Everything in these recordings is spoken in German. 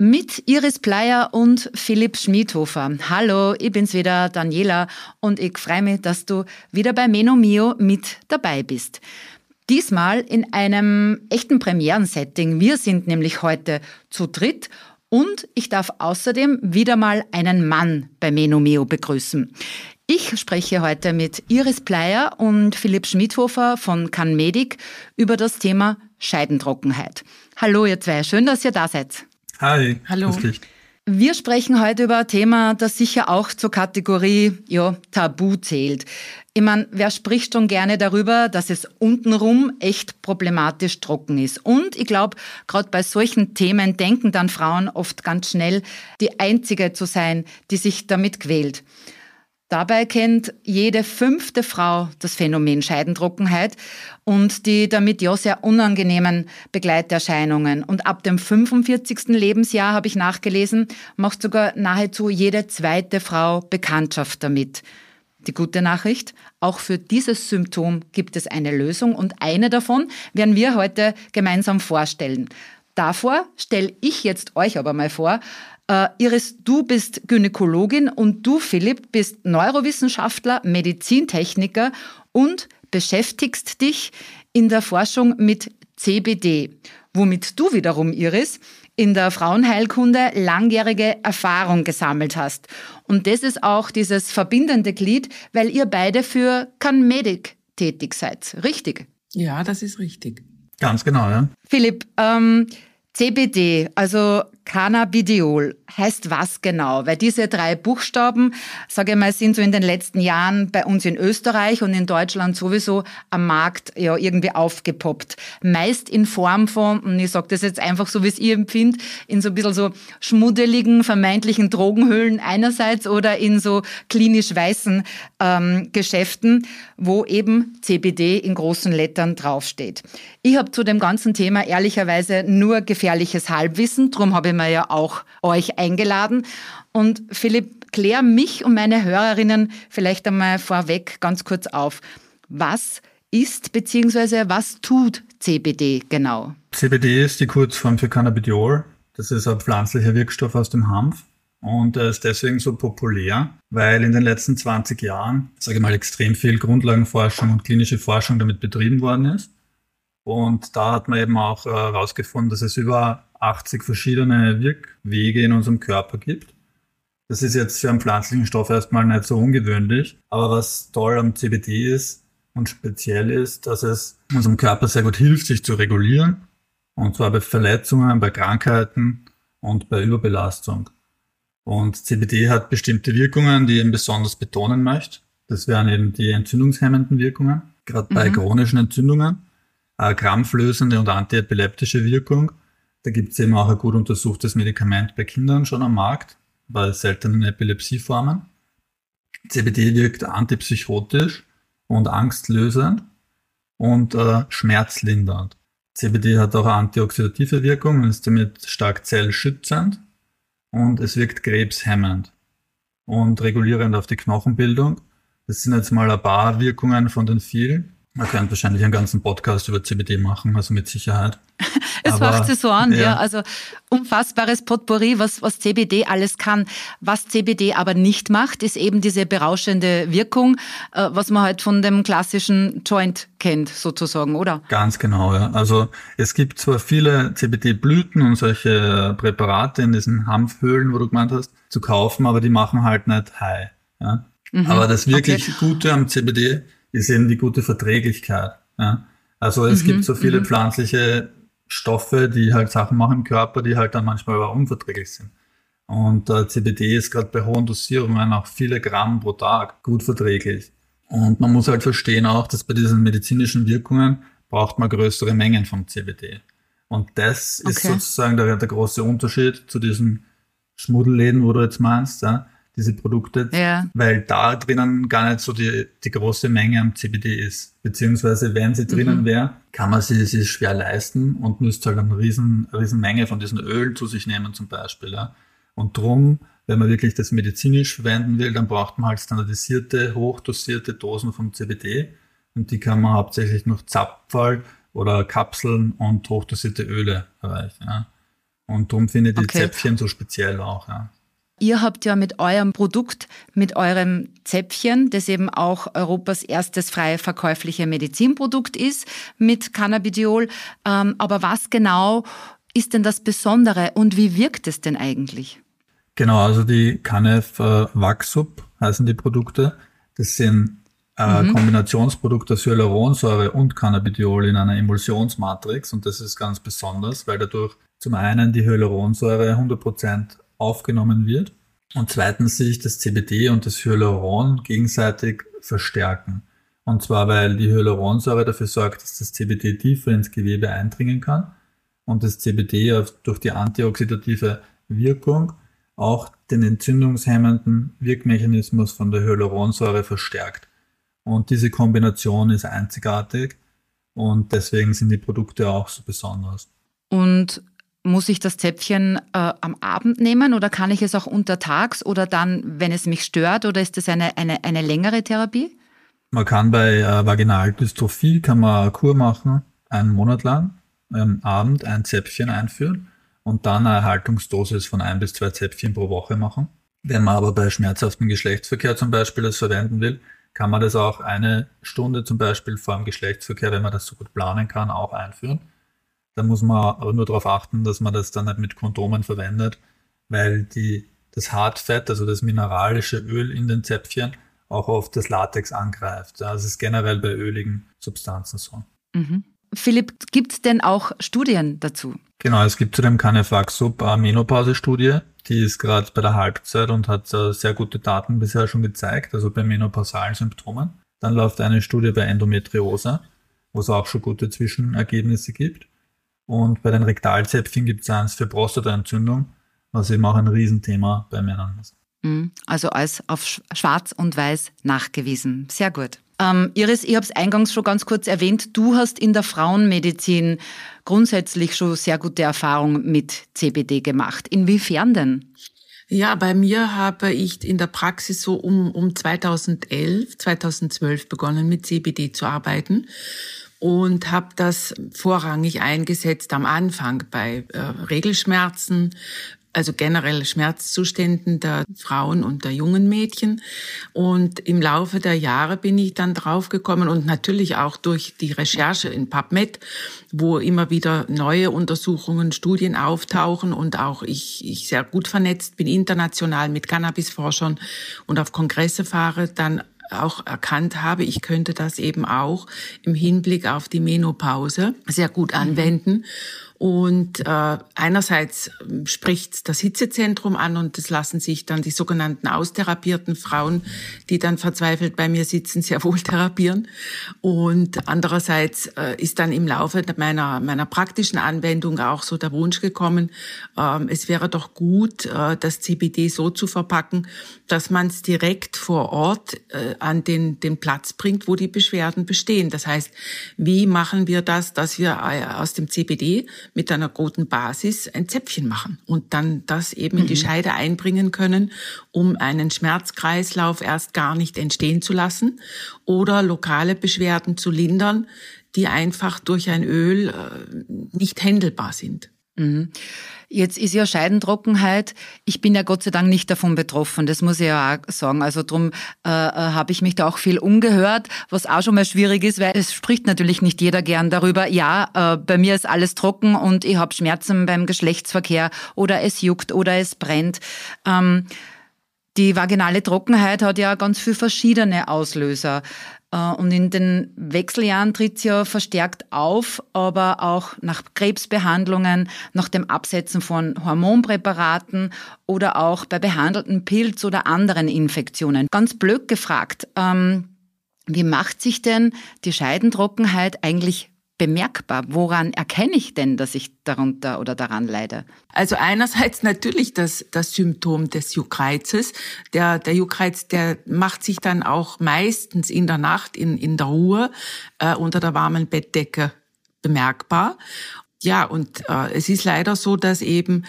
Mit Iris Bleier und Philipp Schmidhofer. Hallo, ich bin's wieder, Daniela, und ich freue mich, dass du wieder bei Meno Mio mit dabei bist. Diesmal in einem echten Premierensetting. Wir sind nämlich heute zu dritt und ich darf außerdem wieder mal einen Mann bei Meno Mio begrüßen. Ich spreche heute mit Iris Bleier und Philipp Schmidhofer von CanMedic über das Thema Scheidentrockenheit. Hallo ihr zwei, schön, dass ihr da seid. Hi, hallo. Wir sprechen heute über ein Thema, das sicher auch zur Kategorie ja, Tabu zählt. Ich meine, wer spricht schon gerne darüber, dass es untenrum echt problematisch trocken ist? Und ich glaube, gerade bei solchen Themen denken dann Frauen oft ganz schnell, die Einzige zu sein, die sich damit quält. Dabei kennt jede fünfte Frau das Phänomen Scheidentrockenheit und die damit ja sehr unangenehmen Begleiterscheinungen. Und ab dem 45. Lebensjahr, habe ich nachgelesen, macht sogar nahezu jede zweite Frau Bekanntschaft damit. Die gute Nachricht, auch für dieses Symptom gibt es eine Lösung und eine davon werden wir heute gemeinsam vorstellen. Davor stelle ich jetzt euch aber mal vor, Uh, Iris, du bist Gynäkologin und du, Philipp, bist Neurowissenschaftler, Medizintechniker und beschäftigst dich in der Forschung mit CBD, womit du wiederum, Iris, in der Frauenheilkunde langjährige Erfahrung gesammelt hast. Und das ist auch dieses verbindende Glied, weil ihr beide für CanMedic tätig seid. Richtig? Ja, das ist richtig. Ganz genau, ja. Philipp, ähm, CBD, also Cannabidiol heißt was genau? Weil diese drei Buchstaben, sage ich mal, sind so in den letzten Jahren bei uns in Österreich und in Deutschland sowieso am Markt ja irgendwie aufgepoppt. Meist in Form von, und ich sage das jetzt einfach so, wie es ihr empfindet, in so ein bisschen so schmuddeligen, vermeintlichen Drogenhöhlen einerseits oder in so klinisch weißen ähm, Geschäften, wo eben CBD in großen Lettern draufsteht. Ich habe zu dem ganzen Thema ehrlicherweise nur gefährliches Halbwissen, darum habe ich mir ja auch euch eingeladen. Und Philipp, klär mich und meine Hörerinnen vielleicht einmal vorweg ganz kurz auf. Was ist bzw. was tut CBD genau? CBD ist die Kurzform für Cannabidiol. Das ist ein pflanzlicher Wirkstoff aus dem Hanf. Und er ist deswegen so populär, weil in den letzten 20 Jahren, sage ich mal, extrem viel Grundlagenforschung und klinische Forschung damit betrieben worden ist. Und da hat man eben auch herausgefunden, äh, dass es über 80 verschiedene Wirkwege in unserem Körper gibt. Das ist jetzt für einen pflanzlichen Stoff erstmal nicht so ungewöhnlich. Aber was toll am CBD ist und speziell ist, dass es unserem Körper sehr gut hilft, sich zu regulieren. Und zwar bei Verletzungen, bei Krankheiten und bei Überbelastung. Und CBD hat bestimmte Wirkungen, die ich besonders betonen möchte. Das wären eben die entzündungshemmenden Wirkungen, gerade bei mhm. chronischen Entzündungen, äh, krampflösende und antiepileptische Wirkung da gibt es eben auch ein gut untersuchtes Medikament bei Kindern schon am Markt, bei seltenen Epilepsieformen. CBD wirkt antipsychotisch und angstlösend und äh, schmerzlindernd. CBD hat auch eine antioxidative Wirkung und ist damit stark zellschützend und es wirkt krebshemmend und regulierend auf die Knochenbildung. Das sind jetzt mal ein paar Wirkungen von den vielen. Man könnte wahrscheinlich einen ganzen Podcast über CBD machen, also mit Sicherheit. es macht sich so an, ja. ja. Also unfassbares Potpourri, was, was CBD alles kann. Was CBD aber nicht macht, ist eben diese berauschende Wirkung, äh, was man halt von dem klassischen Joint kennt, sozusagen, oder? Ganz genau, ja. Also es gibt zwar viele CBD-Blüten und solche Präparate in diesen Hanfhöhlen, wo du gemeint hast, zu kaufen, aber die machen halt nicht high. Ja? Mhm. Aber das wirklich okay. Gute am CBD ist eben die gute Verträglichkeit. Ja? Also es mhm, gibt so viele mhm. pflanzliche Stoffe, die halt Sachen machen im Körper, die halt dann manchmal aber unverträglich sind. Und äh, CBD ist gerade bei hohen Dosierungen auch viele Gramm pro Tag gut verträglich. Und man muss halt verstehen auch, dass bei diesen medizinischen Wirkungen braucht man größere Mengen vom CBD. Und das okay. ist sozusagen der, der große Unterschied zu diesen Schmuddelläden, wo du jetzt meinst, ja, diese Produkte, Ja. weil da drinnen gar nicht so die, die große Menge am CBD ist. Beziehungsweise wenn sie drinnen wäre, kann man sie sich schwer leisten und müsste halt eine riesen, riesen Menge von diesen Öl zu sich nehmen zum Beispiel. Ja. Und drum, wenn man wirklich das medizinisch verwenden will, dann braucht man halt standardisierte, hochdosierte Dosen vom CBD und die kann man hauptsächlich durch Zapfall oder Kapseln und hochdosierte Öle erreichen. Ja. Und darum finde ich die Okay. Zäpfchen so speziell auch. Ja. Ihr habt ja mit eurem Produkt, mit eurem Zäpfchen, das eben auch Europas erstes frei verkäufliche Medizinprodukt ist, mit Cannabidiol. Ähm, aber was genau ist denn das Besondere und wie wirkt es denn eigentlich? Genau, also die Canef äh, Waxup heißen die Produkte. Das sind äh, Kombinationsprodukte aus Hyaluronsäure und Cannabidiol in einer Emulsionsmatrix und das ist ganz besonders, weil dadurch zum einen die Hyaluronsäure 100% aufgenommen wird und zweitens sich das CBD und das Hyaluron gegenseitig verstärken. Und zwar, weil die Hyaluronsäure dafür sorgt, dass das CBD tiefer ins Gewebe eindringen kann und das CBD durch die antioxidative Wirkung auch den entzündungshemmenden Wirkmechanismus von der Hyaluronsäure verstärkt. Und diese Kombination ist einzigartig und deswegen sind die Produkte auch so besonders. Und muss ich das Zäpfchen äh, am Abend nehmen oder kann ich es auch untertags oder dann, wenn es mich stört oder ist das eine, eine, eine längere Therapie? Man kann bei äh, Vaginaldystrophie kann man eine Kur machen, einen Monat lang, am Abend ein Zäpfchen einführen und dann eine Erhaltungsdosis von ein bis zwei Zäpfchen pro Woche machen. Wenn man aber bei schmerzhaftem Geschlechtsverkehr zum Beispiel das verwenden will, kann man das auch eine Stunde zum Beispiel vor dem Geschlechtsverkehr, wenn man das so gut planen kann, auch einführen. Da muss man aber nur darauf achten, dass man das dann nicht mit Kondomen verwendet, weil die, das Hartfett, also das mineralische Öl in den Zäpfchen, auch oft das Latex angreift. Ja, Das ist generell bei öligen Substanzen so. Philipp, gibt es denn auch Studien dazu? Genau, es gibt zu dem Canefax-Sub eine Menopause-Studie, die ist gerade bei der Halbzeit und hat äh, sehr gute Daten bisher schon gezeigt, also bei menopausalen Symptomen. Dann läuft eine Studie bei Endometriose, wo es auch schon gute Zwischenergebnisse gibt. Und bei den Rektalzäpfchen gibt es eins für Prostataentzündung, was eben auch ein Riesenthema bei Männern ist. Mhm. Also als auf Sch- schwarz und weiß nachgewiesen. Sehr gut. Ähm, Iris, ich habe es eingangs schon ganz kurz erwähnt, du hast in der Frauenmedizin grundsätzlich schon sehr gute Erfahrungen mit CBD gemacht. Inwiefern denn? Ja, bei mir habe ich in der Praxis so um, um 2011, 2012 begonnen mit CBD zu arbeiten und habe das vorrangig eingesetzt am Anfang bei äh, Regelschmerzen, also generell Schmerzzuständen der Frauen und der jungen Mädchen. Und im Laufe der Jahre bin ich dann draufgekommen und natürlich auch durch die Recherche in PubMed, wo immer wieder neue Untersuchungen, Studien auftauchen und auch ich, ich sehr gut vernetzt bin international mit Cannabisforschern und auf Kongresse fahre, dann auch erkannt habe, ich könnte das eben auch im Hinblick auf die Menopause sehr gut anwenden. Und äh, einerseits spricht das Hitzezentrum an und es lassen sich dann die sogenannten austherapierten Frauen, die dann verzweifelt bei mir sitzen, sehr wohl therapieren. Und andererseits äh, ist dann im Laufe meiner, meiner praktischen Anwendung auch so der Wunsch gekommen, ähm, es wäre doch gut, äh, das CBD so zu verpacken, dass man es direkt vor Ort äh, an den, den Platz bringt, wo die Beschwerden bestehen. Das heißt, wie machen wir das, dass wir äh, aus dem CBD mit einer guten Basis ein Zäpfchen machen und dann das eben in die Scheide einbringen können, um einen Schmerzkreislauf erst gar nicht entstehen zu lassen oder lokale Beschwerden zu lindern, die einfach durch ein Öl äh, nicht händelbar sind. Jetzt ist ja Scheidentrockenheit. Ich bin ja Gott sei Dank nicht davon betroffen. Das muss ich ja auch sagen. Also drum äh, äh, habe ich mich da auch viel umgehört, was auch schon mal schwierig ist, weil es spricht natürlich nicht jeder gern darüber. Ja, äh, bei mir ist alles trocken und ich habe Schmerzen beim Geschlechtsverkehr oder es juckt oder es brennt. Ähm, die vaginale Trockenheit hat ja ganz viele verschiedene Auslöser. Äh, Und in den Wechseljahren tritt es ja verstärkt auf, aber auch nach Krebsbehandlungen, nach dem Absetzen von Hormonpräparaten oder auch bei behandelten Pilz- oder anderen Infektionen. Ganz blöd gefragt, ähm, wie macht sich denn die Scheidentrockenheit eigentlich bemerkbar? Woran erkenne ich denn, dass ich darunter oder daran leide? Also einerseits natürlich das, das Symptom des Juckreizes. Der, der Juckreiz, der macht sich dann auch meistens in der Nacht in, in der Ruhe äh, unter der warmen Bettdecke bemerkbar. Ja, und äh, es ist leider so, dass eben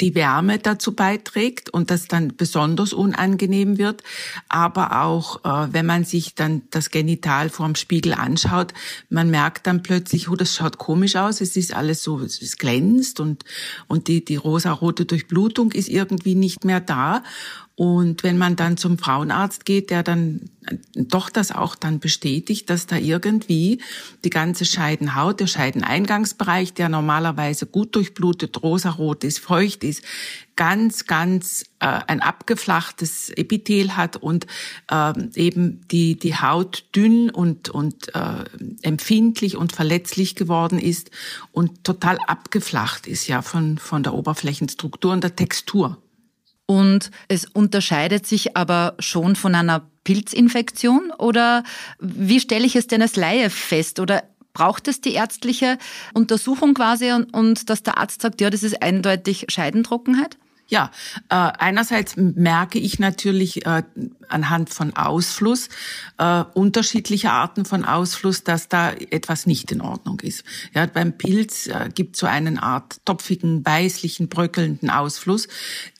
die Wärme dazu beiträgt und das dann besonders unangenehm wird. Aber auch, äh, wenn man sich dann das Genital vorm Spiegel anschaut, man merkt dann plötzlich, oh, das schaut komisch aus. Es ist alles so, es glänzt und, und die, die rosarote Durchblutung ist irgendwie nicht mehr da. Und wenn man dann zum Frauenarzt geht, der dann doch das auch dann bestätigt, dass da irgendwie die ganze Scheidenhaut, der Scheideneingangsbereich, der normalerweise gut durchblutet, rosarot ist, feucht ist, ganz, ganz äh, ein abgeflachtes Epithel hat und äh, eben die, die Haut dünn und, und äh, empfindlich und verletzlich geworden ist und total abgeflacht ist ja von, von der Oberflächenstruktur und der Textur. Und es unterscheidet sich aber schon von einer Pilzinfektion oder wie stelle ich es denn als Laie fest oder braucht es die ärztliche Untersuchung quasi und, und dass der Arzt sagt, ja, das ist eindeutig Scheidentrockenheit? Ja, äh, einerseits merke ich natürlich äh, anhand von Ausfluss, äh, unterschiedliche Arten von Ausfluss, dass da etwas nicht in Ordnung ist. Ja, beim Pilz äh, gibt so einen Art topfigen, weißlichen, bröckelnden Ausfluss.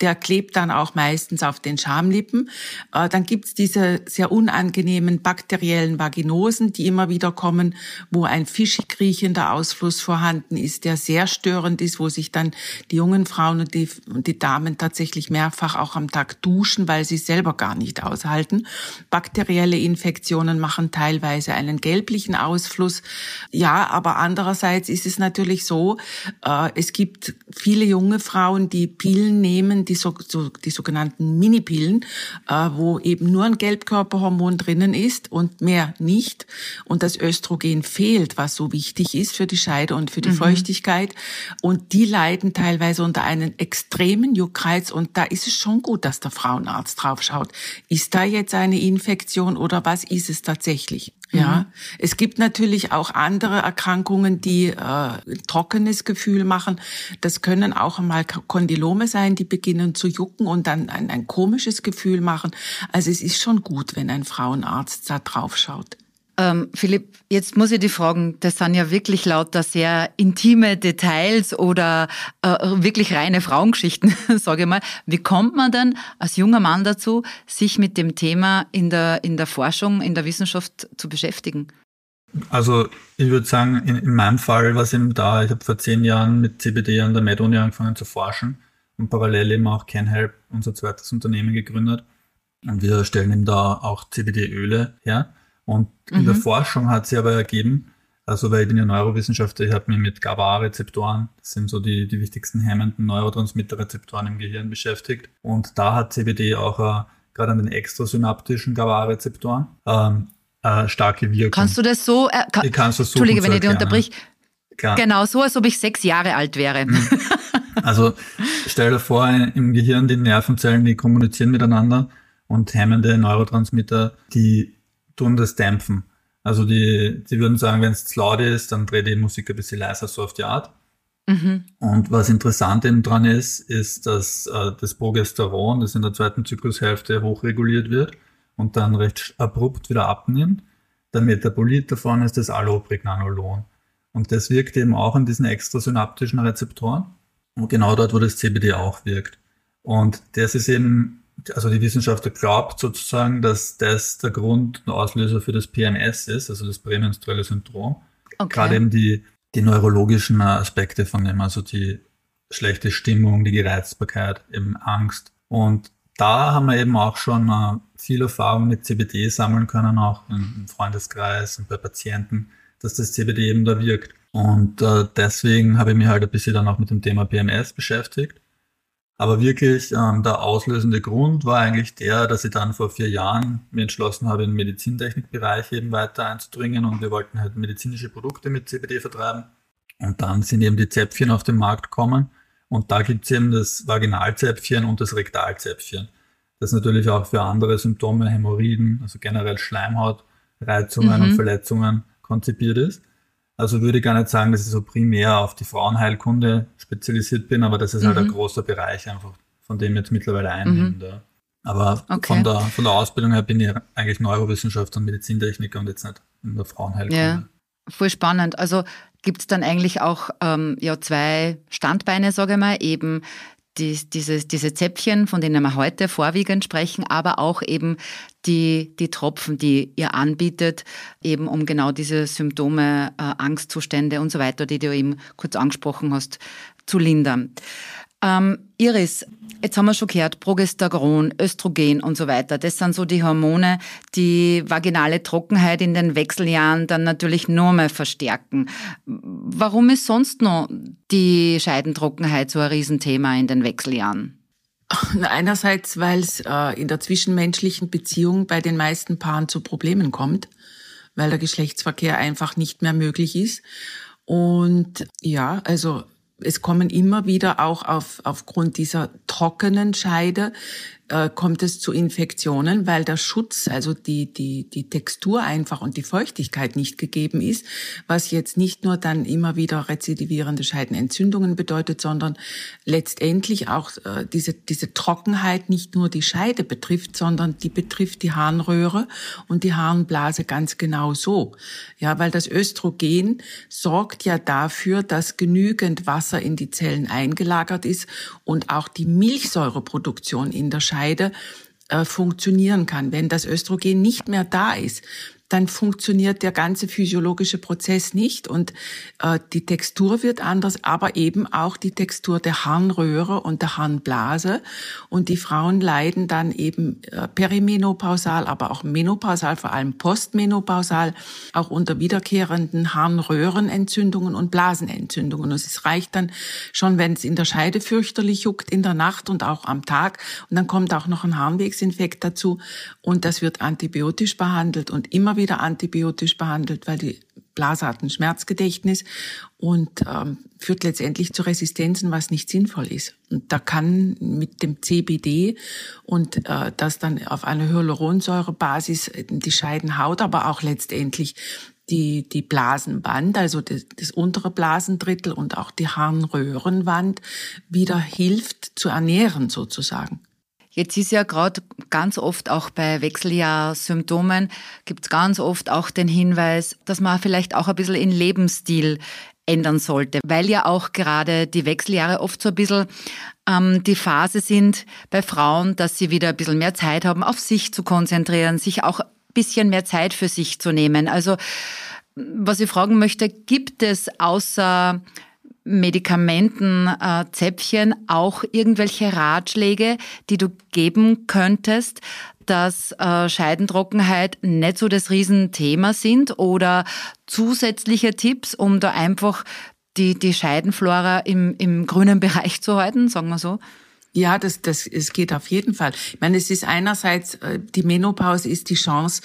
Der klebt dann auch meistens auf den Schamlippen. Äh, dann gibt's diese sehr unangenehmen bakteriellen Vaginosen, die immer wieder kommen, wo ein fischig riechender Ausfluss vorhanden ist, der sehr störend ist, wo sich dann die jungen Frauen und die, und die Damen Damen tatsächlich mehrfach auch am Tag duschen, weil sie selber gar nicht aushalten. Bakterielle Infektionen machen teilweise einen gelblichen Ausfluss. Ja, aber andererseits ist es natürlich so, äh, es gibt viele junge Frauen, die Pillen nehmen, die, so, so, die sogenannten Minipillen, äh, wo eben nur ein Gelbkörperhormon drinnen ist und mehr nicht. Und das Östrogen fehlt, was so wichtig ist für die Scheide und für die mhm. Feuchtigkeit. Und die leiden teilweise unter einem extremen Juckreiz und da ist es schon gut, dass der Frauenarzt draufschaut. Ist da jetzt eine Infektion oder was ist es tatsächlich? Ja, mhm. es gibt natürlich auch andere Erkrankungen, die äh, trockenes Gefühl machen. Das können auch einmal Kondylome sein, die beginnen zu jucken und dann ein, ein komisches Gefühl machen. Also es ist schon gut, wenn ein Frauenarzt da draufschaut. Ähm, Philipp, jetzt muss ich dich fragen, das sind ja wirklich lauter sehr intime Details oder äh, wirklich reine Frauengeschichten, sage ich mal. Wie kommt man denn als junger Mann dazu, sich mit dem Thema in der, in der Forschung, in der Wissenschaft zu beschäftigen? Also ich würde sagen, in, in meinem Fall war es eben da, ich habe vor zehn Jahren mit CBD an der MedUni angefangen zu forschen und parallel eben auch CanHelp, unser zweites Unternehmen, gegründet. Und wir stellen eben da auch CBD-Öle her. Und in der mhm. Forschung hat sie aber ergeben, also weil ich bin ja Neurowissenschaftler, ich habe mich mit GABA-Rezeptoren, das sind so die, die wichtigsten hemmenden Neurotransmitter-Rezeptoren im Gehirn beschäftigt. Und da hat CBD auch äh, gerade an den extrasynaptischen GABA-Rezeptoren ähm, äh, starke Wirkung. Kannst du das so, äh, kann, ich kann es Entschuldige, wenn ich dich unterbrich. Genau so, als ob ich sechs Jahre alt wäre. Mhm. Also stell dir vor, im Gehirn die Nervenzellen, die kommunizieren miteinander und hemmende Neurotransmitter, die tun das dämpfen. Also die, die würden sagen, wenn es zu laut ist, dann dreht die Musik ein bisschen leiser, so auf die Art. Mhm. Und was interessant eben dran ist, ist, dass äh, das Progesteron, das in der zweiten Zyklushälfte hochreguliert wird und dann recht abrupt wieder abnimmt. Der Metabolit davon ist das Allopregnanolon. Und das wirkt eben auch an diesen extrasynaptischen Rezeptoren. Und genau dort, wo das CBD auch wirkt. Und das ist eben also die Wissenschaftler glaubt sozusagen, dass das der Grund und Auslöser für das PMS ist, also das prämenstruelle Syndrom. Okay. Gerade eben die, die neurologischen Aspekte von dem, also die schlechte Stimmung, die Gereizbarkeit, eben Angst. Und da haben wir eben auch schon äh, viel Erfahrung mit CBD sammeln können, auch im Freundeskreis und bei Patienten, dass das CBD eben da wirkt. Und äh, deswegen habe ich mich halt ein bisschen dann auch mit dem Thema PMS beschäftigt aber wirklich ähm, der auslösende Grund war eigentlich der, dass ich dann vor vier Jahren mir entschlossen habe, in den Medizintechnikbereich eben weiter einzudringen und wir wollten halt medizinische Produkte mit CBD vertreiben. Und dann sind eben die Zäpfchen auf den Markt gekommen und da gibt's eben das Vaginalzäpfchen und das Rektalzäpfchen. Das natürlich auch für andere Symptome, Hämorrhoiden, also generell Schleimhautreizungen mhm. und Verletzungen konzipiert ist. Also würde ich gar nicht sagen, dass ich so primär auf die Frauenheilkunde spezialisiert bin, aber das ist mhm. halt ein mhm. großer Bereich einfach, von dem ich jetzt mittlerweile einnehme. Mhm. Aber okay. von, der, von der Ausbildung her bin ich eigentlich Neurowissenschaftler und Medizintechniker und jetzt nicht in der Frauenheilkunde. Ja, voll spannend. Also gibt es dann eigentlich auch ähm, ja, zwei Standbeine, sage ich mal, eben die, diese, diese Zäpfchen, von denen wir heute vorwiegend sprechen, aber auch eben die, die Tropfen, die ihr anbietet, eben um genau diese Symptome, äh, Angstzustände und so weiter, die du eben kurz angesprochen hast, zu lindern. Ähm, Iris, jetzt haben wir schon gehört, Progesteron, Östrogen und so weiter. Das sind so die Hormone, die vaginale Trockenheit in den Wechseljahren dann natürlich nur mehr verstärken. Warum ist sonst noch die Scheidentrockenheit so ein Riesenthema in den Wechseljahren? Einerseits, weil es äh, in der zwischenmenschlichen Beziehung bei den meisten Paaren zu Problemen kommt, weil der Geschlechtsverkehr einfach nicht mehr möglich ist. Und ja, also es kommen immer wieder auch auf, aufgrund dieser trockenen Scheide äh, kommt es zu Infektionen, weil der Schutz, also die, die, die Textur einfach und die Feuchtigkeit nicht gegeben ist, was jetzt nicht nur dann immer wieder rezidivierende Scheidenentzündungen bedeutet, sondern letztendlich auch äh, diese, diese Trockenheit nicht nur die Scheide betrifft, sondern die betrifft die Harnröhre und die Harnblase ganz genau so. Ja, weil das Östrogen sorgt ja dafür, dass genügend Wasser in die Zellen eingelagert ist und auch die Milchsäureproduktion in der Scheide Scheide äh, funktionieren kann. Wenn das Östrogen nicht mehr da ist, dann funktioniert der ganze physiologische Prozess nicht und äh, die Textur wird anders, aber eben auch die Textur der Harnröhre und der Harnblase. Und die Frauen leiden dann eben äh, perimenopausal, aber auch menopausal, vor allem postmenopausal, auch unter wiederkehrenden Harnröhrenentzündungen und Blasenentzündungen. Und es reicht dann schon, wenn es in der Scheide fürchterlich juckt, in der Nacht und auch am Tag. Und dann kommt auch noch ein Harnwegsinfekt dazu und das wird antibiotisch behandelt und immer wieder antibiotisch behandelt, weil die Blase hat ein Schmerzgedächtnis und ähm, führt letztendlich zu Resistenzen, was nicht sinnvoll ist. Und da kann mit dem CBD und äh, das dann auf einer Hyaluronsäurebasis die Scheidenhaut, aber auch letztendlich die, die Blasenwand, also das, das untere Blasendrittel und auch die Harnröhrenwand wieder hilft zu ernähren sozusagen. Jetzt ist ja gerade ganz oft auch bei Wechseljahrsymptomen gibt es ganz oft auch den Hinweis, dass man vielleicht auch ein bisschen in Lebensstil ändern sollte, weil ja auch gerade die Wechseljahre oft so ein bisschen ähm, die Phase sind bei Frauen, dass sie wieder ein bisschen mehr Zeit haben, auf sich zu konzentrieren, sich auch ein bisschen mehr Zeit für sich zu nehmen. Also was ich fragen möchte, gibt es außer Medikamentenzäpfchen äh, auch irgendwelche Ratschläge, die du geben könntest, dass äh, Scheidentrockenheit nicht so das Riesenthema sind oder zusätzliche Tipps, um da einfach die, die Scheidenflora im, im grünen Bereich zu halten, sagen wir so? Ja, das, das, es geht auf jeden Fall. Ich meine, es ist einerseits, äh, die Menopause ist die Chance,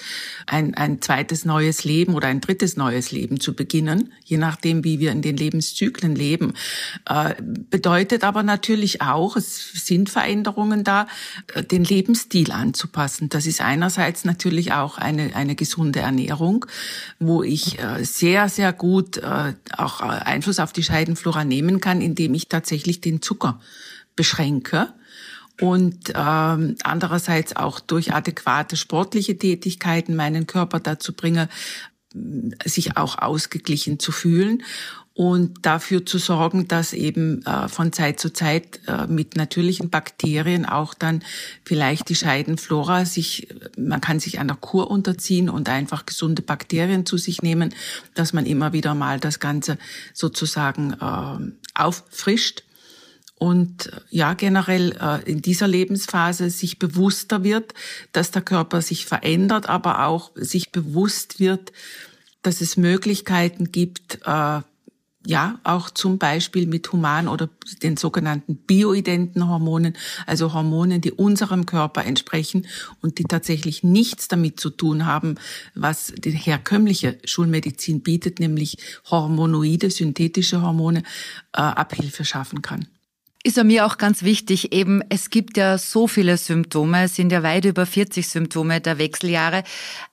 ein, ein zweites neues Leben oder ein drittes neues Leben zu beginnen, je nachdem, wie wir in den Lebenszyklen leben. Äh, bedeutet aber natürlich auch, es sind Veränderungen da, äh, den Lebensstil anzupassen. Das ist einerseits natürlich auch eine, eine gesunde Ernährung, wo ich sehr, sehr gut auch Einfluss auf die Scheidenflora nehmen kann, indem ich tatsächlich den Zucker beschränke und ähm, andererseits auch durch adäquate sportliche Tätigkeiten meinen Körper dazu bringe, sich auch ausgeglichen zu fühlen und dafür zu sorgen, dass eben äh, von Zeit zu Zeit äh, mit natürlichen Bakterien auch dann vielleicht die Scheidenflora sich, man kann sich einer Kur unterziehen und einfach gesunde Bakterien zu sich nehmen, dass man immer wieder mal das Ganze sozusagen äh, auffrischt und ja, generell äh, in dieser Lebensphase sich bewusster wird, dass der Körper sich verändert, aber auch sich bewusst wird, dass es Möglichkeiten gibt, äh, ja, auch zum Beispiel mit human oder den sogenannten bioidenten Hormonen, also Hormonen, die unserem Körper entsprechen und die tatsächlich nichts damit zu tun haben, was die herkömmliche Schulmedizin bietet, nämlich hormonoide, synthetische Hormone, äh, Abhilfe schaffen kann. Ist ja mir auch ganz wichtig, eben es gibt ja so viele Symptome, es sind ja weit über 40 Symptome der Wechseljahre,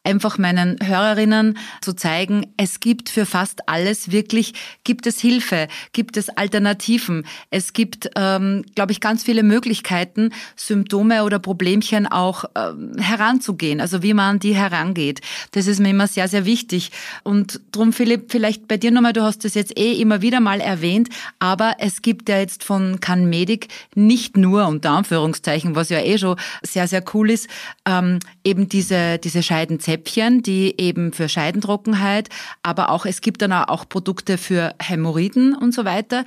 einfach meinen Hörerinnen zu zeigen, es gibt für fast alles wirklich, gibt es Hilfe, gibt es Alternativen, es gibt, ähm, glaube ich, ganz viele Möglichkeiten, Symptome oder Problemchen auch ähm, heranzugehen, also wie man die herangeht. Das ist mir immer sehr, sehr wichtig. Und drum, Philipp, vielleicht bei dir nochmal, du hast das jetzt eh immer wieder mal erwähnt, aber es gibt ja jetzt von Can Medic nicht nur, unter Anführungszeichen, was ja eh schon sehr, sehr cool ist, ähm, eben diese, diese Scheidenzäpfchen, die eben für Scheidentrockenheit, aber auch, es gibt dann auch Produkte für Hämorrhoiden und so weiter.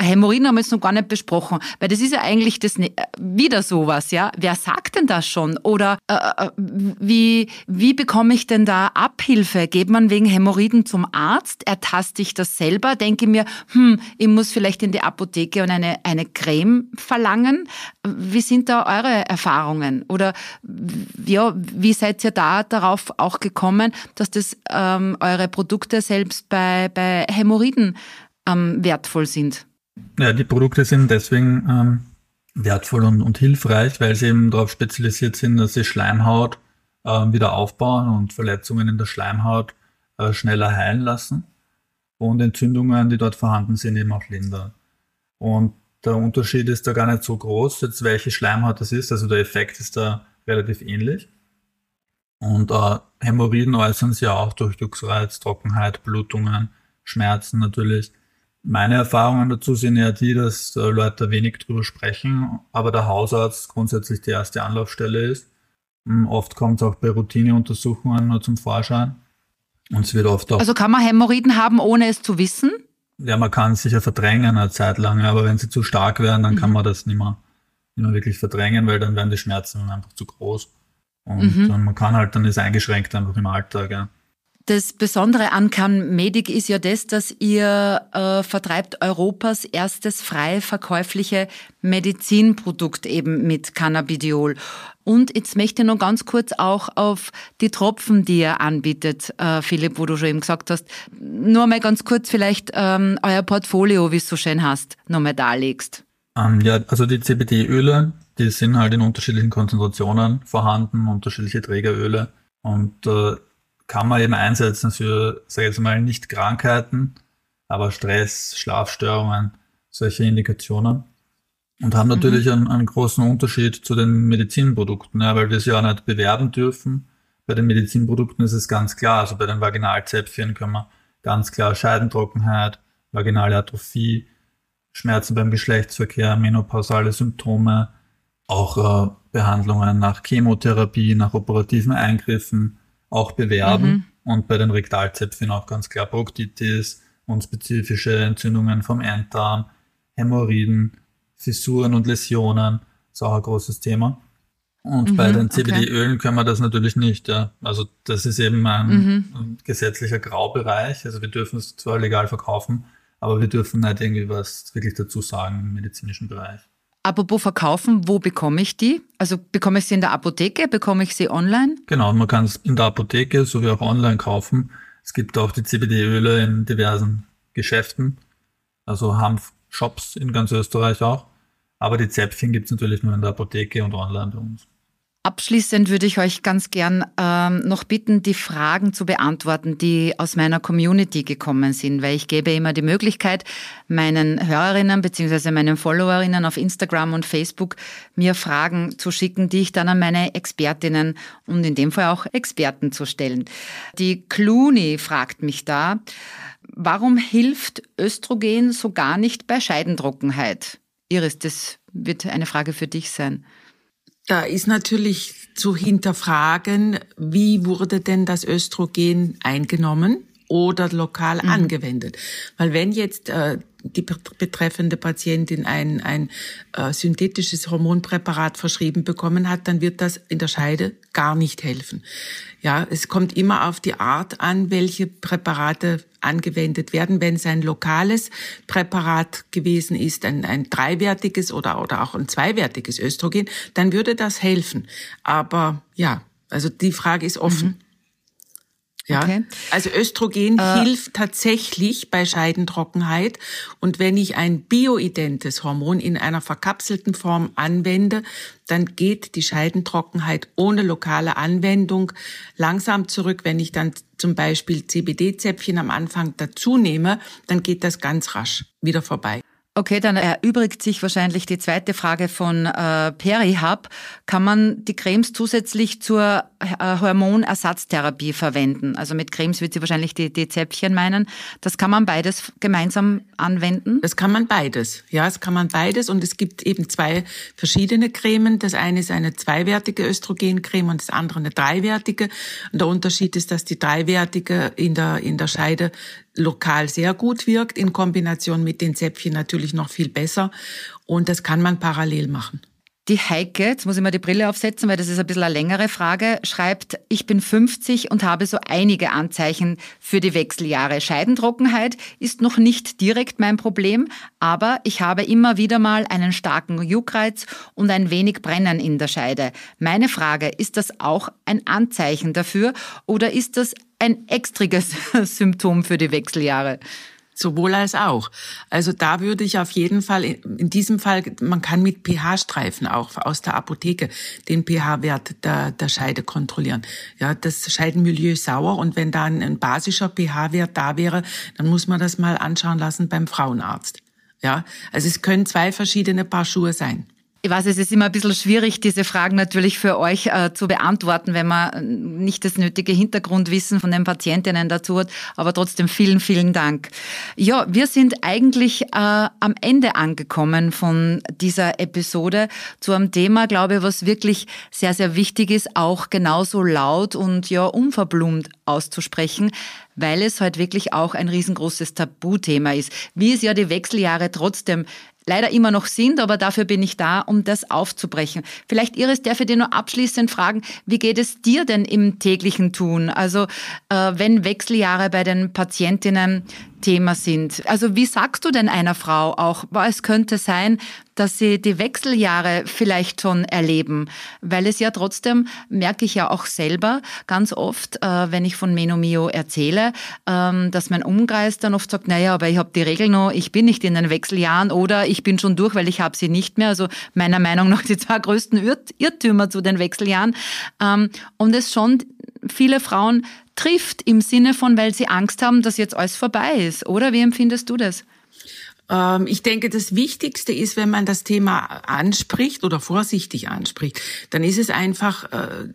Hämorrhoiden haben wir jetzt noch gar nicht besprochen, weil das ist ja eigentlich das wieder sowas, ja. Wer sagt denn das schon? Oder äh, äh, wie, wie bekomme ich denn da Abhilfe? Geht man wegen Hämorrhoiden zum Arzt? Ertaste ich das selber? Denke mir, hm, ich muss vielleicht in die Apotheke und eine, eine Creme verlangen. Wie sind da eure Erfahrungen? Oder ja, wie seid ihr da darauf auch gekommen, dass das ähm, eure Produkte selbst bei, bei Hämorrhoiden ähm, wertvoll sind. Ja, die Produkte sind deswegen ähm, wertvoll und, und, hilfreich, weil sie eben darauf spezialisiert sind, dass sie Schleimhaut äh, wieder aufbauen und Verletzungen in der Schleimhaut äh, schneller heilen lassen und Entzündungen, die dort vorhanden sind, eben auch lindern. Und der Unterschied ist da gar nicht so groß, jetzt welche Schleimhaut das ist, also der Effekt ist da relativ ähnlich. Und äh, Hämorrhoiden äußern sich auch durch Juckreiz, Trockenheit, Blutungen, Schmerzen natürlich. Meine Erfahrungen dazu sind ja die, dass äh, Leute wenig drüber sprechen, aber der Hausarzt grundsätzlich die erste Anlaufstelle ist. Hm, oft kommt es auch bei Routineuntersuchungen nur zum Vorschein. Und es wird oft auch. Also kann man Hämorrhoiden haben, ohne es zu wissen? Ja, man kann es sicher verdrängen eine Zeit lang, aber wenn sie zu stark werden, dann mhm. kann man das nicht mehr, nicht mehr wirklich verdrängen, weil dann werden die Schmerzen einfach zu groß. Und mhm. man kann halt, dann ist eingeschränkt einfach im Alltag. Ja. Das Besondere an Can Medic ist ja das, dass ihr äh, vertreibt Europas erstes frei verkäufliche Medizinprodukt eben mit Cannabidiol. Und jetzt möchte ich noch ganz kurz auch auf die Tropfen, die ihr anbietet, äh, Philipp, wo du schon eben gesagt hast, nur mal ganz kurz vielleicht ähm, euer Portfolio, wie es so schön hast, nochmal darlegst. Ähm, ja, also die CBD-Öle, die sind halt in unterschiedlichen Konzentrationen vorhanden, unterschiedliche Trägeröle. Und äh, kann man eben einsetzen für, sage ich jetzt mal, nicht Krankheiten, aber Stress, Schlafstörungen, solche Indikationen. Und haben mhm. natürlich mhm. einen, einen, großen Unterschied zu den Medizinprodukten, ja, weil wir sie auch nicht bewerben dürfen. Bei den Medizinprodukten ist es ganz klar, also bei den Vaginalzäpfchen können wir ganz klar Scheidentrockenheit, vaginale Atrophie, Schmerzen beim Geschlechtsverkehr, menopausale Symptome, auch äh, Behandlungen nach Chemotherapie, nach operativen Eingriffen, auch bewerben. Mhm. Und bei den Rektalzäpfchen auch ganz klar Proktitis und spezifische Entzündungen vom Enddarm, Hämorrhoiden, Fissuren und Läsionen, ist auch ein großes Thema. Und mhm, bei den CBD-Ölen okay. können wir das natürlich nicht. Ja. Also das ist eben ein, mhm. ein, gesetzlicher Graubereich. Also wir dürfen es zwar legal verkaufen, aber wir dürfen nicht irgendwie was wirklich dazu sagen im medizinischen Bereich. Apropos verkaufen, wo bekomme ich die? Also bekomme ich sie in der Apotheke, bekomme ich sie online? Genau, man kann es in der Apotheke sowie auch online kaufen. Es gibt auch die CBD-Öle in diversen Geschäften, also Hanf-Shops in ganz Österreich auch. Aber die Zäpfchen gibt es natürlich nur in der Apotheke und online bei uns. Abschließend würde ich euch ganz gern ähm, noch bitten, die Fragen zu beantworten, die aus meiner Community gekommen sind, weil ich gebe immer die Möglichkeit, meinen Hörerinnen bzw. meinen Followerinnen auf Instagram und Facebook mir Fragen zu schicken, die ich dann an meine Expertinnen und in dem Fall auch Experten zu stellen. Die Clooney fragt mich da, warum hilft Östrogen so gar nicht bei Scheidentrockenheit? Iris, das wird eine Frage für dich sein. Da ist natürlich zu hinterfragen, wie wurde denn das Östrogen eingenommen oder lokal mhm. angewendet. Weil wenn jetzt äh, die betreffende Patientin ein, ein äh, synthetisches Hormonpräparat verschrieben bekommen hat, dann wird das in der Scheide gar nicht helfen. Ja, es kommt immer auf die Art an, welche Präparate angewendet werden. Wenn es ein lokales Präparat gewesen ist, ein, ein dreiwertiges oder, oder auch ein zweiwertiges Östrogen, dann würde das helfen. Aber ja, also die Frage ist offen. Mhm. Ja, okay. also Östrogen äh, hilft tatsächlich bei Scheidentrockenheit. Und wenn ich ein bioidentes Hormon in einer verkapselten Form anwende, dann geht die Scheidentrockenheit ohne lokale Anwendung langsam zurück. Wenn ich dann zum Beispiel CBD-Zäpfchen am Anfang dazu nehme, dann geht das ganz rasch wieder vorbei. Okay, dann erübrigt sich wahrscheinlich die zweite Frage von äh, Perihub. Kann man die Cremes zusätzlich zur äh, Hormonersatztherapie verwenden? Also mit Cremes wird sie wahrscheinlich die, die Zäpfchen meinen. Das kann man beides gemeinsam anwenden? Das kann man beides. Ja, es kann man beides. Und es gibt eben zwei verschiedene Cremen. Das eine ist eine zweiwertige Östrogencreme und das andere eine dreiwertige. Und der Unterschied ist, dass die dreiwertige in der, in der Scheide lokal sehr gut wirkt, in Kombination mit den Zäpfchen natürlich noch viel besser. Und das kann man parallel machen. Die Heike, jetzt muss ich mal die Brille aufsetzen, weil das ist ein bisschen eine längere Frage, schreibt, ich bin 50 und habe so einige Anzeichen für die Wechseljahre. Scheidentrockenheit ist noch nicht direkt mein Problem, aber ich habe immer wieder mal einen starken Juckreiz und ein wenig Brennen in der Scheide. Meine Frage, ist das auch ein Anzeichen dafür oder ist das ein extriges Symptom für die Wechseljahre? Sowohl als auch. Also da würde ich auf jeden Fall, in diesem Fall, man kann mit pH-Streifen auch aus der Apotheke den pH-Wert der, der Scheide kontrollieren. Ja, das Scheidenmilieu ist sauer und wenn da ein, ein basischer pH-Wert da wäre, dann muss man das mal anschauen lassen beim Frauenarzt. Ja, also es können zwei verschiedene Paar Schuhe sein. Ich weiß, es ist immer ein bisschen schwierig, diese Fragen natürlich für euch äh, zu beantworten, wenn man nicht das nötige Hintergrundwissen von den Patientinnen dazu hat. Aber trotzdem vielen, vielen Dank. Ja, wir sind eigentlich äh, am Ende angekommen von dieser Episode zu einem Thema, glaube ich, was wirklich sehr, sehr wichtig ist, auch genauso laut und ja unverblumt auszusprechen, weil es halt wirklich auch ein riesengroßes Tabuthema ist. Wie es ja die Wechseljahre trotzdem leider immer noch sind, aber dafür bin ich da, um das aufzubrechen. Vielleicht, Iris, darf ich dir nur abschließend fragen, wie geht es dir denn im täglichen Tun? Also äh, wenn Wechseljahre bei den Patientinnen Thema sind. Also wie sagst du denn einer Frau auch, es könnte sein, dass sie die Wechseljahre vielleicht schon erleben? Weil es ja trotzdem, merke ich ja auch selber ganz oft, äh, wenn ich von Menomio erzähle, ähm, dass mein Umkreis dann oft sagt, naja, aber ich habe die Regel noch, ich bin nicht in den Wechseljahren oder ich bin schon durch, weil ich habe sie nicht mehr. Also meiner Meinung nach die zwei größten Irrtümer zu den Wechseljahren. Ähm, und es schon viele Frauen trifft im Sinne von, weil sie Angst haben, dass jetzt alles vorbei ist, oder? Wie empfindest du das? Ähm, ich denke, das Wichtigste ist, wenn man das Thema anspricht oder vorsichtig anspricht, dann ist es einfach äh,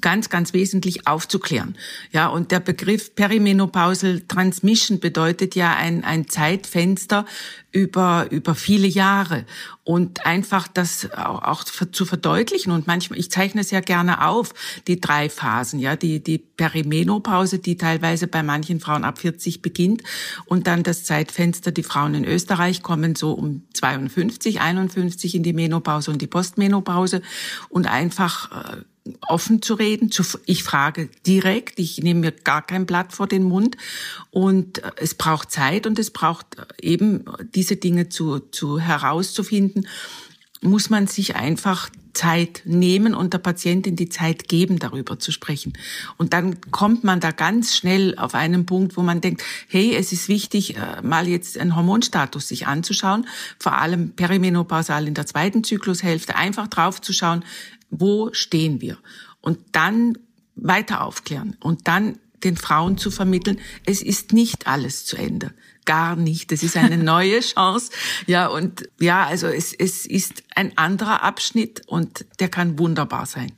ganz, ganz wesentlich aufzuklären. Ja, und der Begriff Perimenopausal Transmission bedeutet ja ein, ein Zeitfenster über, über viele Jahre und einfach das auch, auch zu verdeutlichen. Und manchmal, ich zeichne es ja gerne auf, die drei Phasen, ja, die, die Perimenopause, die teilweise bei manchen Frauen ab 40 beginnt und dann das Zeitfenster, die Frauen in Österreich kommen so um 52, 51 in die Menopause und die Postmenopause und einfach äh, offen zu reden. Ich frage direkt, ich nehme mir gar kein Blatt vor den Mund. Und äh, es braucht Zeit und es braucht äh, eben diese Dinge zu, zu herauszufinden, muss man sich einfach Zeit nehmen und der Patientin die Zeit geben, darüber zu sprechen. Und dann kommt man da ganz schnell auf einen Punkt, wo man denkt, hey, es ist wichtig, äh, mal jetzt einen Hormonstatus sich anzuschauen, vor allem perimenopausal in der zweiten Zyklushälfte, einfach draufzuschauen, wo stehen wir? Und dann weiter aufklären und dann den Frauen zu vermitteln, es ist nicht alles zu Ende. Gar nicht. Es ist eine neue Chance. Ja, und ja, also es, es ist ein anderer Abschnitt und der kann wunderbar sein.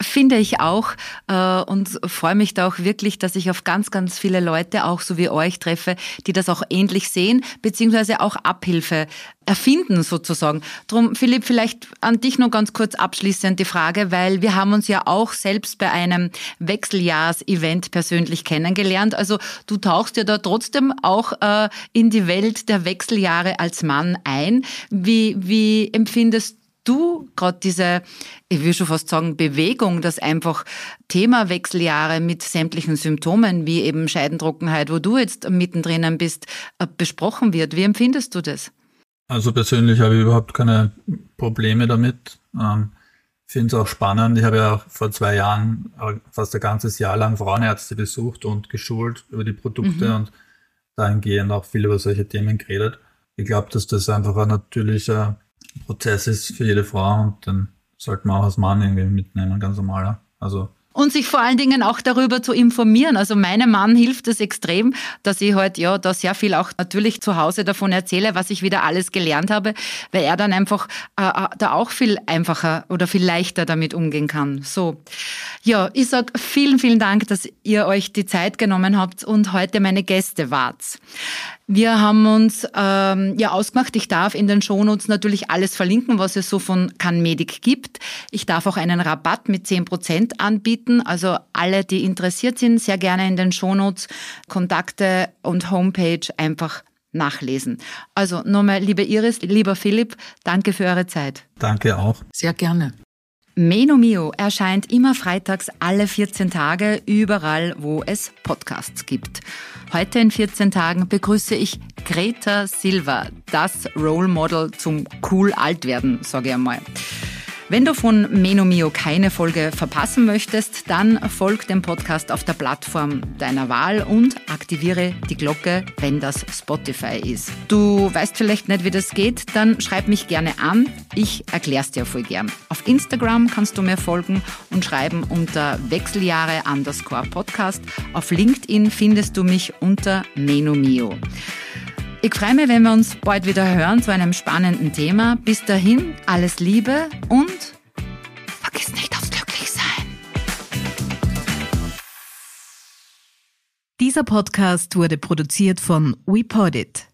Finde ich auch äh, und freue mich da auch wirklich, dass ich auf ganz, ganz viele Leute, auch so wie euch, treffe, die das auch ähnlich sehen, beziehungsweise auch Abhilfe erfinden sozusagen. Drum, Philipp, vielleicht an dich noch ganz kurz abschließend die Frage, weil wir haben uns ja auch selbst bei einem Wechseljahrs-Event persönlich kennengelernt. Also du tauchst ja da trotzdem auch äh, in die Welt der Wechseljahre als Mann ein. Wie, wie empfindest du gerade diese, ich will schon fast sagen, Bewegung, dass einfach Thema Wechseljahre mit sämtlichen Symptomen, wie eben Scheidentrockenheit, wo du jetzt mittendrin bist, äh, besprochen wird? Wie empfindest du das? Also persönlich habe ich überhaupt keine Probleme damit. Ähm, finde es auch spannend. Ich habe ja vor zwei Jahren fast ein ganzes Jahr lang Frauenärzte besucht und geschult über die Produkte mhm. und dahingehend auch viel über solche Themen geredet. Ich glaube, dass das einfach ein natürlicher Prozess ist für jede Frau und dann sollte man auch als Mann irgendwie mitnehmen, ganz normaler. Also und sich vor allen Dingen auch darüber zu informieren. Also meinem Mann hilft es extrem, dass ich halt ja da sehr viel auch natürlich zu Hause davon erzähle, was ich wieder alles gelernt habe, weil er dann einfach äh, äh da auch viel einfacher oder viel leichter damit umgehen kann. So. Ja, ich sag vielen, vielen Dank, dass ihr euch die Zeit genommen habt und heute meine Gäste wart. Wir haben uns ähm, ja ausgemacht, ich darf in den Shownotes natürlich alles verlinken, was es so von CanMedic gibt. Ich darf auch einen Rabatt mit 10% anbieten. Also alle, die interessiert sind, sehr gerne in den Shownotes Kontakte und Homepage einfach nachlesen. Also nochmal, liebe Iris, lieber Philipp, danke für eure Zeit. Danke auch. Sehr gerne. Meno Mio erscheint immer freitags alle 14 Tage überall, wo es Podcasts gibt. Heute in 14 Tagen begrüße ich Greta Silva, das Role Model zum cool alt werden, sage ich einmal. Wenn du von Meno Mio keine Folge verpassen möchtest, dann folg dem Podcast auf der Plattform deiner Wahl und aktiviere die Glocke, wenn das Spotify ist. Du weißt vielleicht nicht, wie das geht, dann schreib mich gerne an. Ich erkläre es dir voll gern. Auf Instagram kannst du mir folgen und schreiben unter Wechseljahre underscore Podcast. Auf LinkedIn findest du mich unter Meno Mio. Ich freue mich, wenn wir uns bald wieder hören zu einem spannenden Thema. Bis dahin, alles Liebe und vergiss nicht aufs Glücklichsein. Dieser Podcast wurde produziert von WePodit.